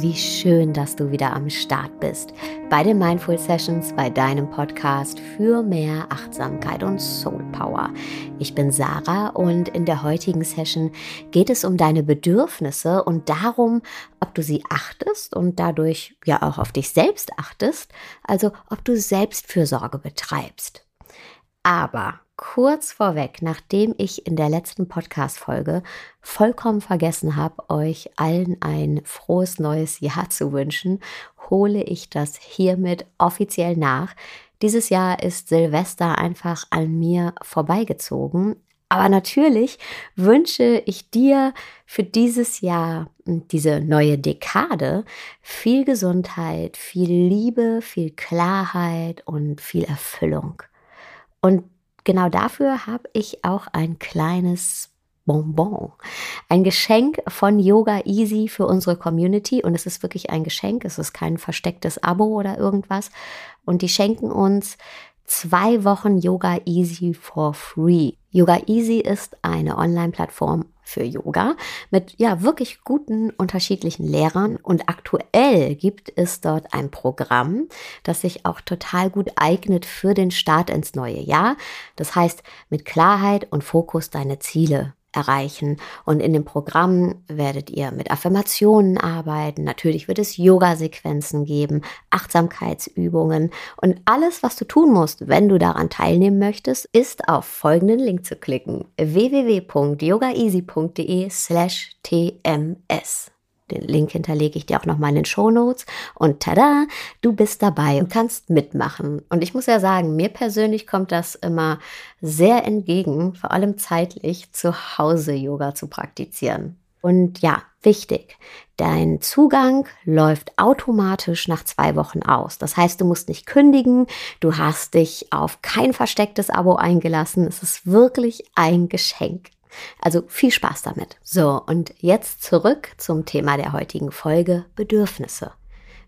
Wie schön, dass du wieder am Start bist bei den Mindful Sessions, bei deinem Podcast für mehr Achtsamkeit und Soul Power. Ich bin Sarah und in der heutigen Session geht es um deine Bedürfnisse und darum, ob du sie achtest und dadurch ja auch auf dich selbst achtest, also ob du Selbstfürsorge betreibst. Aber kurz vorweg, nachdem ich in der letzten Podcast-Folge vollkommen vergessen habe, euch allen ein frohes neues Jahr zu wünschen, hole ich das hiermit offiziell nach. Dieses Jahr ist Silvester einfach an mir vorbeigezogen. Aber natürlich wünsche ich dir für dieses Jahr, diese neue Dekade, viel Gesundheit, viel Liebe, viel Klarheit und viel Erfüllung. Und genau dafür habe ich auch ein kleines Bonbon. Ein Geschenk von Yoga Easy für unsere Community. Und es ist wirklich ein Geschenk. Es ist kein verstecktes Abo oder irgendwas. Und die schenken uns zwei Wochen Yoga Easy for free. Yoga Easy ist eine Online-Plattform für Yoga mit ja wirklich guten unterschiedlichen Lehrern und aktuell gibt es dort ein Programm, das sich auch total gut eignet für den Start ins neue Jahr. Das heißt, mit Klarheit und Fokus deine Ziele erreichen. Und in dem Programm werdet ihr mit Affirmationen arbeiten. Natürlich wird es Yoga-Sequenzen geben, Achtsamkeitsübungen und alles, was du tun musst, wenn du daran teilnehmen möchtest, ist auf folgenden Link zu klicken: www.yogaeasy.de/tms. slash Den Link hinterlege ich dir auch nochmal in den Show Notes. Und tada, du bist dabei und kannst mitmachen. Und ich muss ja sagen, mir persönlich kommt das immer sehr entgegen, vor allem zeitlich, zu Hause Yoga zu praktizieren. Und ja, wichtig, dein Zugang läuft automatisch nach zwei Wochen aus. Das heißt, du musst nicht kündigen, du hast dich auf kein verstecktes Abo eingelassen. Es ist wirklich ein Geschenk. Also viel Spaß damit. So, und jetzt zurück zum Thema der heutigen Folge, Bedürfnisse.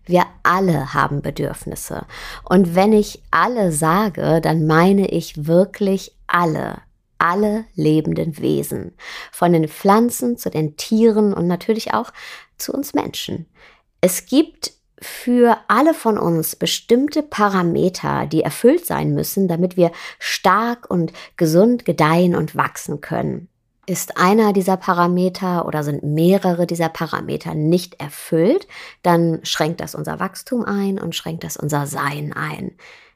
Wir alle haben Bedürfnisse. Und wenn ich alle sage, dann meine ich wirklich alle, alle lebenden Wesen. Von den Pflanzen zu den Tieren und natürlich auch zu uns Menschen. Es gibt für alle von uns bestimmte Parameter, die erfüllt sein müssen, damit wir stark und gesund gedeihen und wachsen können. Ist einer dieser Parameter oder sind mehrere dieser Parameter nicht erfüllt, dann schränkt das unser Wachstum ein und schränkt das unser Sein ein.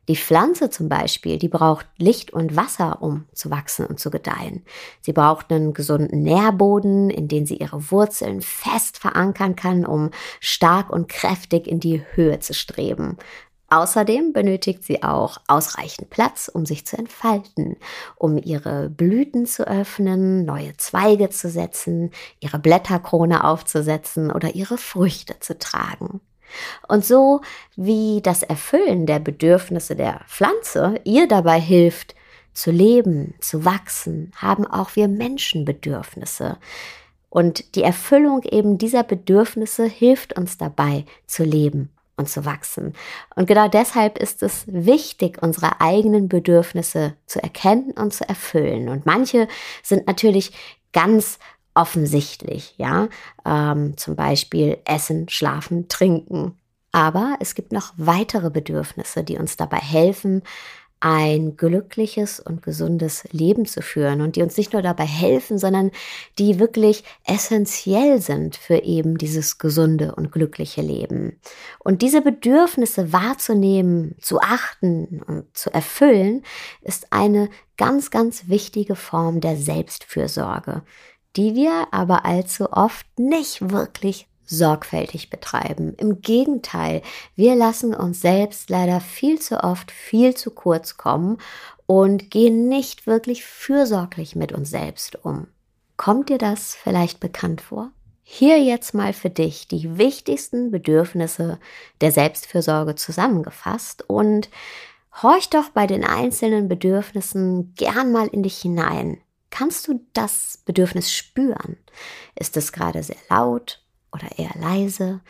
Die Pflanze zum Beispiel, die braucht Licht und Wasser, um zu wachsen und zu gedeihen. Sie braucht einen gesunden Nährboden, in den sie ihre Wurzeln fest verankern kann, um stark und kräftig in die Höhe zu streben. Außerdem benötigt sie auch ausreichend Platz, um sich zu entfalten, um ihre Blüten zu öffnen, neue Zweige zu setzen, ihre Blätterkrone aufzusetzen oder ihre Früchte zu tragen. Und so wie das Erfüllen der Bedürfnisse der Pflanze ihr dabei hilft, zu leben, zu wachsen, haben auch wir Menschen Bedürfnisse. Und die Erfüllung eben dieser Bedürfnisse hilft uns dabei zu leben und zu wachsen. Und genau deshalb ist es wichtig, unsere eigenen Bedürfnisse zu erkennen und zu erfüllen. Und manche sind natürlich ganz offensichtlich, ja, ähm, zum Beispiel Essen, Schlafen, Trinken. Aber es gibt noch weitere Bedürfnisse, die uns dabei helfen, ein glückliches und gesundes Leben zu führen und die uns nicht nur dabei helfen, sondern die wirklich essentiell sind für eben dieses gesunde und glückliche Leben. Und diese Bedürfnisse wahrzunehmen, zu achten und zu erfüllen, ist eine ganz, ganz wichtige Form der Selbstfürsorge, die wir aber allzu oft nicht wirklich sorgfältig betreiben. Im Gegenteil, wir lassen uns selbst leider viel zu oft viel zu kurz kommen und gehen nicht wirklich fürsorglich mit uns selbst um. Kommt dir das vielleicht bekannt vor? Hier jetzt mal für dich die wichtigsten Bedürfnisse der Selbstfürsorge zusammengefasst und horch doch bei den einzelnen Bedürfnissen gern mal in dich hinein. Kannst du das Bedürfnis spüren? Ist es gerade sehr laut oder eher leise?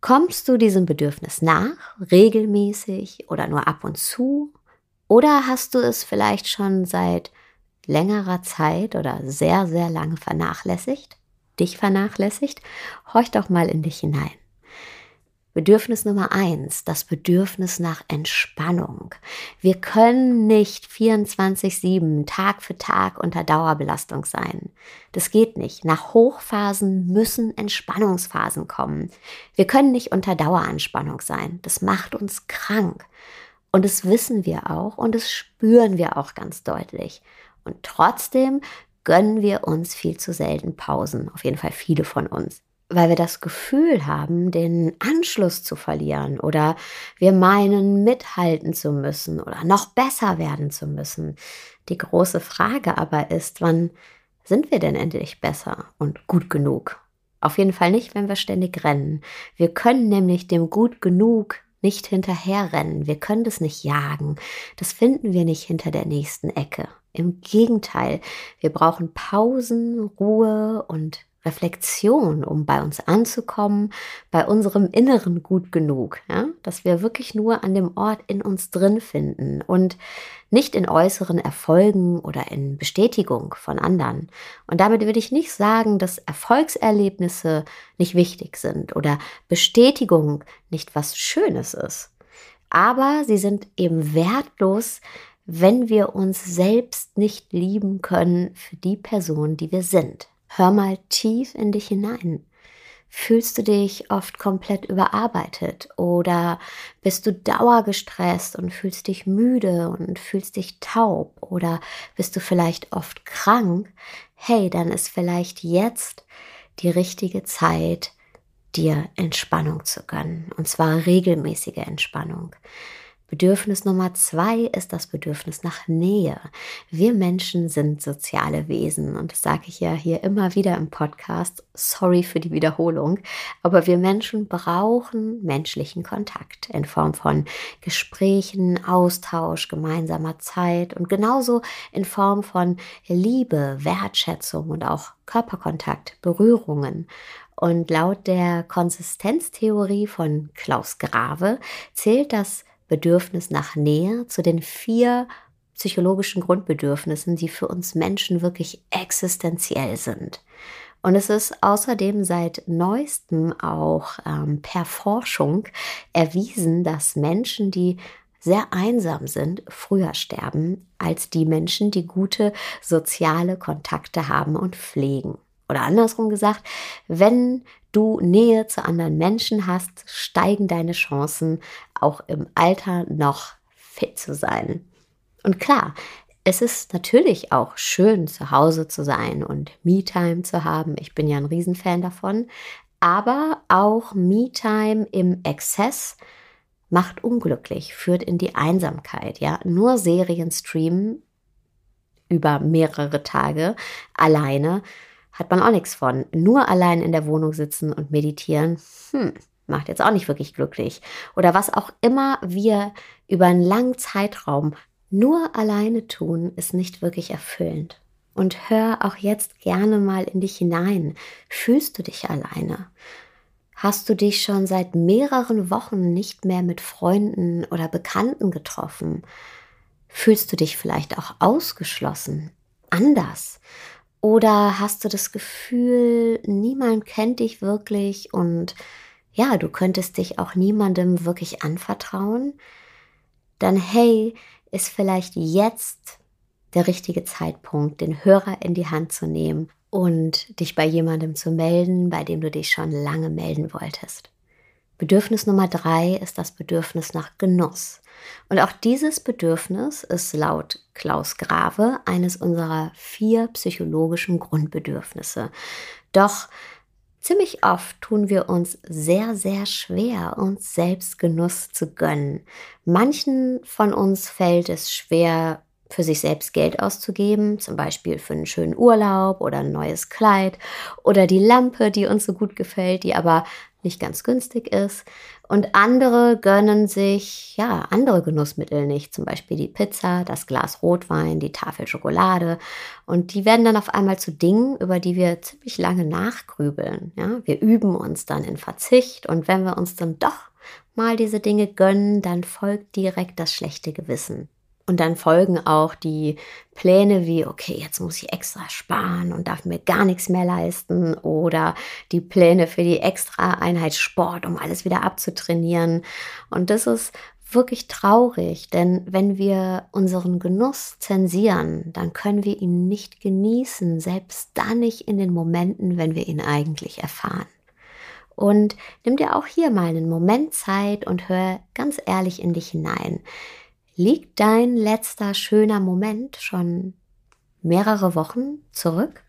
Kommst du diesem Bedürfnis nach, regelmäßig oder nur ab und zu? Oder hast du es vielleicht schon seit längerer Zeit oder sehr, sehr lange vernachlässigt? Dich vernachlässigt? Horch doch mal in dich hinein. Bedürfnis Nummer eins, das Bedürfnis nach Entspannung. Wir können nicht 24-7 Tag für Tag unter Dauerbelastung sein. Das geht nicht. Nach Hochphasen müssen Entspannungsphasen kommen. Wir können nicht unter Daueranspannung sein. Das macht uns krank. Und das wissen wir auch und das spüren wir auch ganz deutlich. Und trotzdem gönnen wir uns viel zu selten Pausen. Auf jeden Fall viele von uns weil wir das Gefühl haben, den Anschluss zu verlieren oder wir meinen, mithalten zu müssen oder noch besser werden zu müssen. Die große Frage aber ist, wann sind wir denn endlich besser und gut genug? Auf jeden Fall nicht, wenn wir ständig rennen. Wir können nämlich dem gut genug nicht hinterherrennen. Wir können das nicht jagen. Das finden wir nicht hinter der nächsten Ecke. Im Gegenteil, wir brauchen Pausen, Ruhe und Reflexion, um bei uns anzukommen, bei unserem Inneren gut genug, ja? dass wir wirklich nur an dem Ort in uns drin finden und nicht in äußeren Erfolgen oder in Bestätigung von anderen. Und damit würde ich nicht sagen, dass Erfolgserlebnisse nicht wichtig sind oder Bestätigung nicht was Schönes ist. Aber sie sind eben wertlos, wenn wir uns selbst nicht lieben können für die Person, die wir sind. Hör mal tief in dich hinein. Fühlst du dich oft komplett überarbeitet oder bist du dauergestresst und fühlst dich müde und fühlst dich taub oder bist du vielleicht oft krank? Hey, dann ist vielleicht jetzt die richtige Zeit, dir Entspannung zu gönnen und zwar regelmäßige Entspannung. Bedürfnis Nummer zwei ist das Bedürfnis nach Nähe. Wir Menschen sind soziale Wesen und das sage ich ja hier immer wieder im Podcast. Sorry für die Wiederholung, aber wir Menschen brauchen menschlichen Kontakt in Form von Gesprächen, Austausch, gemeinsamer Zeit und genauso in Form von Liebe, Wertschätzung und auch Körperkontakt, Berührungen. Und laut der Konsistenztheorie von Klaus Grave zählt das Bedürfnis nach Nähe zu den vier psychologischen Grundbedürfnissen, die für uns Menschen wirklich existenziell sind. Und es ist außerdem seit neuestem auch ähm, per Forschung erwiesen, dass Menschen, die sehr einsam sind, früher sterben als die Menschen, die gute soziale Kontakte haben und pflegen. Oder andersrum gesagt, wenn du Nähe zu anderen Menschen hast, steigen deine Chancen, auch im Alter noch fit zu sein. Und klar, es ist natürlich auch schön, zu Hause zu sein und Me-Time zu haben. Ich bin ja ein Riesenfan davon. Aber auch Me-Time im Exzess macht unglücklich, führt in die Einsamkeit. Ja, nur Serien streamen über mehrere Tage alleine hat man auch nichts von. Nur allein in der Wohnung sitzen und meditieren, hm, macht jetzt auch nicht wirklich glücklich. Oder was auch immer wir über einen langen Zeitraum nur alleine tun, ist nicht wirklich erfüllend. Und hör auch jetzt gerne mal in dich hinein. Fühlst du dich alleine? Hast du dich schon seit mehreren Wochen nicht mehr mit Freunden oder Bekannten getroffen? Fühlst du dich vielleicht auch ausgeschlossen? Anders? Oder hast du das Gefühl, niemand kennt dich wirklich und ja, du könntest dich auch niemandem wirklich anvertrauen? Dann hey, ist vielleicht jetzt der richtige Zeitpunkt, den Hörer in die Hand zu nehmen und dich bei jemandem zu melden, bei dem du dich schon lange melden wolltest. Bedürfnis Nummer drei ist das Bedürfnis nach Genuss. Und auch dieses Bedürfnis ist laut Klaus Grave eines unserer vier psychologischen Grundbedürfnisse. Doch ziemlich oft tun wir uns sehr, sehr schwer, uns selbst Genuss zu gönnen. Manchen von uns fällt es schwer, für sich selbst Geld auszugeben, zum Beispiel für einen schönen Urlaub oder ein neues Kleid oder die Lampe, die uns so gut gefällt, die aber nicht ganz günstig ist. Und andere gönnen sich ja andere Genussmittel nicht, zum Beispiel die Pizza, das Glas Rotwein, die Tafel Schokolade. Und die werden dann auf einmal zu Dingen, über die wir ziemlich lange nachgrübeln. Ja? Wir üben uns dann in Verzicht und wenn wir uns dann doch mal diese Dinge gönnen, dann folgt direkt das schlechte Gewissen. Und dann folgen auch die Pläne wie, okay, jetzt muss ich extra sparen und darf mir gar nichts mehr leisten. Oder die Pläne für die extra Einheit Sport, um alles wieder abzutrainieren. Und das ist wirklich traurig, denn wenn wir unseren Genuss zensieren, dann können wir ihn nicht genießen, selbst dann nicht in den Momenten, wenn wir ihn eigentlich erfahren. Und nimm dir auch hier mal einen Moment Zeit und hör ganz ehrlich in dich hinein. Liegt dein letzter schöner Moment schon mehrere Wochen zurück?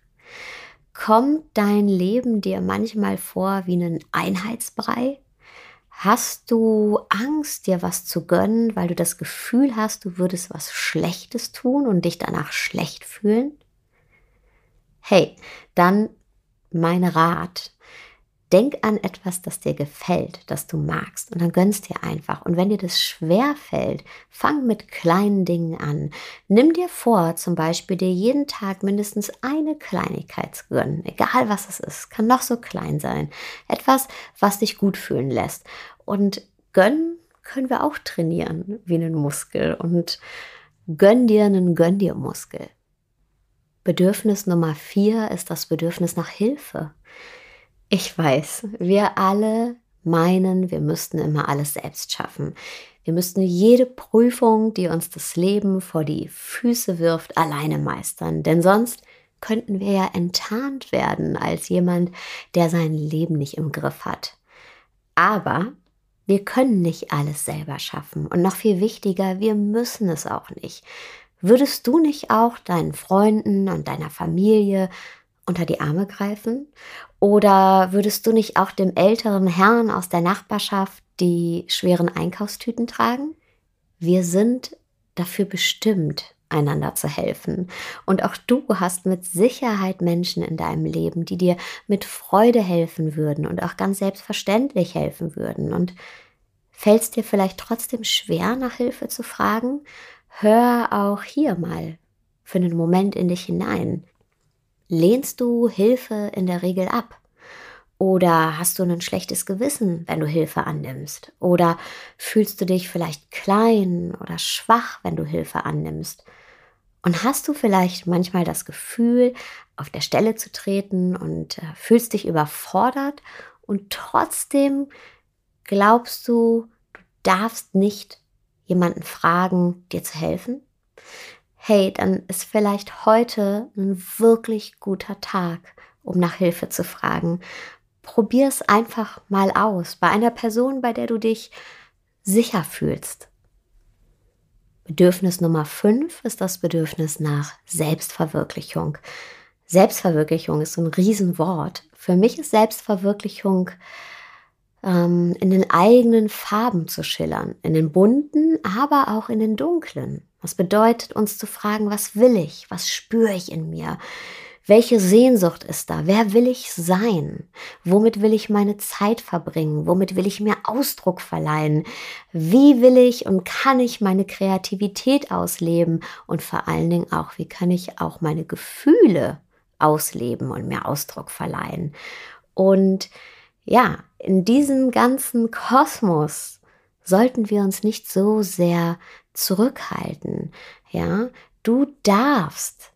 Kommt dein Leben dir manchmal vor wie ein Einheitsbrei? Hast du Angst, dir was zu gönnen, weil du das Gefühl hast, du würdest was Schlechtes tun und dich danach schlecht fühlen? Hey, dann mein Rat. Denk an etwas, das dir gefällt, das du magst und dann gönnst dir einfach. Und wenn dir das schwer fällt, fang mit kleinen Dingen an. Nimm dir vor, zum Beispiel dir jeden Tag mindestens eine Kleinigkeit zu gönnen, egal was es ist, kann noch so klein sein. Etwas, was dich gut fühlen lässt. Und gönnen können wir auch trainieren wie einen Muskel und gönn dir einen Gönn dir Muskel. Bedürfnis Nummer vier ist das Bedürfnis nach Hilfe. Ich weiß, wir alle meinen, wir müssten immer alles selbst schaffen. Wir müssten jede Prüfung, die uns das Leben vor die Füße wirft, alleine meistern. Denn sonst könnten wir ja enttarnt werden als jemand, der sein Leben nicht im Griff hat. Aber wir können nicht alles selber schaffen. Und noch viel wichtiger, wir müssen es auch nicht. Würdest du nicht auch deinen Freunden und deiner Familie unter die Arme greifen? Oder würdest du nicht auch dem älteren Herrn aus der Nachbarschaft die schweren Einkaufstüten tragen? Wir sind dafür bestimmt, einander zu helfen. Und auch du hast mit Sicherheit Menschen in deinem Leben, die dir mit Freude helfen würden und auch ganz selbstverständlich helfen würden. Und fällt es dir vielleicht trotzdem schwer, nach Hilfe zu fragen? Hör auch hier mal für einen Moment in dich hinein. Lehnst du Hilfe in der Regel ab? Oder hast du ein schlechtes Gewissen, wenn du Hilfe annimmst? Oder fühlst du dich vielleicht klein oder schwach, wenn du Hilfe annimmst? Und hast du vielleicht manchmal das Gefühl, auf der Stelle zu treten und äh, fühlst dich überfordert und trotzdem glaubst du, du darfst nicht jemanden fragen, dir zu helfen? Hey, dann ist vielleicht heute ein wirklich guter Tag, um nach Hilfe zu fragen. Probier es einfach mal aus bei einer Person, bei der du dich sicher fühlst. Bedürfnis Nummer 5 ist das Bedürfnis nach Selbstverwirklichung. Selbstverwirklichung ist ein Riesenwort. Für mich ist Selbstverwirklichung ähm, in den eigenen Farben zu schillern, in den bunten, aber auch in den dunklen. Was bedeutet uns zu fragen, was will ich, was spüre ich in mir, welche Sehnsucht ist da? Wer will ich sein? Womit will ich meine Zeit verbringen? Womit will ich mir Ausdruck verleihen? Wie will ich und kann ich meine Kreativität ausleben? Und vor allen Dingen auch, wie kann ich auch meine Gefühle ausleben und mir Ausdruck verleihen? Und ja, in diesem ganzen Kosmos sollten wir uns nicht so sehr zurückhalten. Ja, du darfst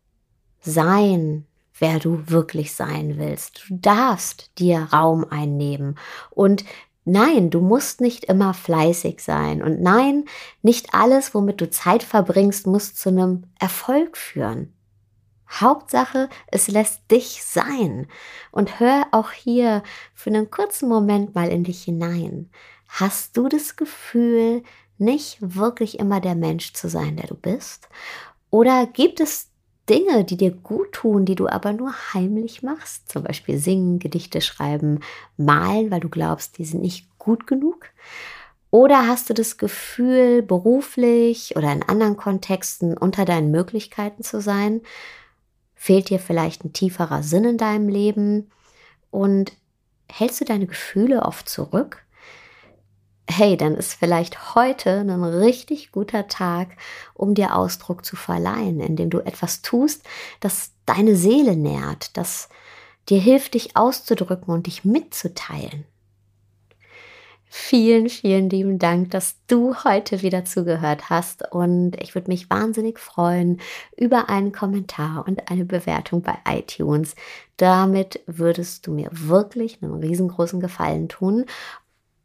sein, wer du wirklich sein willst. Du darfst dir Raum einnehmen und Nein, du musst nicht immer fleißig sein. Und nein, nicht alles, womit du Zeit verbringst, muss zu einem Erfolg führen. Hauptsache, es lässt dich sein. Und hör auch hier für einen kurzen Moment mal in dich hinein. Hast du das Gefühl, nicht wirklich immer der Mensch zu sein, der du bist? Oder gibt es Dinge, die dir gut tun, die du aber nur heimlich machst, zum Beispiel singen, Gedichte schreiben, malen, weil du glaubst, die sind nicht gut genug? Oder hast du das Gefühl, beruflich oder in anderen Kontexten unter deinen Möglichkeiten zu sein? Fehlt dir vielleicht ein tieferer Sinn in deinem Leben? Und hältst du deine Gefühle oft zurück? Hey, dann ist vielleicht heute ein richtig guter Tag, um dir Ausdruck zu verleihen, indem du etwas tust, das deine Seele nährt, das dir hilft, dich auszudrücken und dich mitzuteilen. Vielen, vielen lieben Dank, dass du heute wieder zugehört hast. Und ich würde mich wahnsinnig freuen über einen Kommentar und eine Bewertung bei iTunes. Damit würdest du mir wirklich einen riesengroßen Gefallen tun.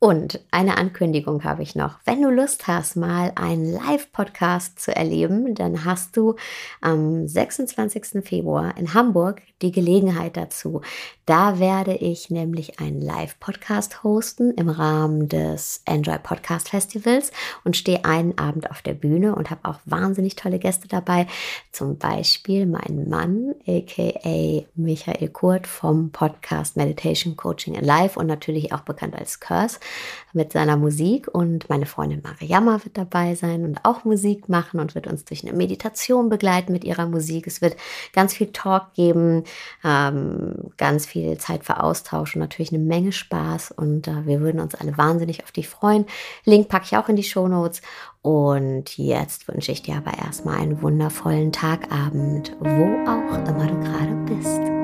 Und eine Ankündigung habe ich noch. Wenn du Lust hast, mal einen Live-Podcast zu erleben, dann hast du am 26. Februar in Hamburg die Gelegenheit dazu. Da werde ich nämlich einen Live-Podcast hosten im Rahmen des Enjoy Podcast Festivals und stehe einen Abend auf der Bühne und habe auch wahnsinnig tolle Gäste dabei. Zum Beispiel mein Mann, aka Michael Kurt vom Podcast Meditation Coaching in Live und natürlich auch bekannt als Curse mit seiner Musik und meine Freundin Mariama wird dabei sein und auch Musik machen und wird uns durch eine Meditation begleiten mit ihrer Musik. Es wird ganz viel Talk geben, ähm, ganz viel Zeit für Austausch und natürlich eine Menge Spaß und äh, wir würden uns alle wahnsinnig auf dich freuen. Link packe ich auch in die Show Notes und jetzt wünsche ich dir aber erstmal einen wundervollen Tagabend, wo auch immer du gerade bist.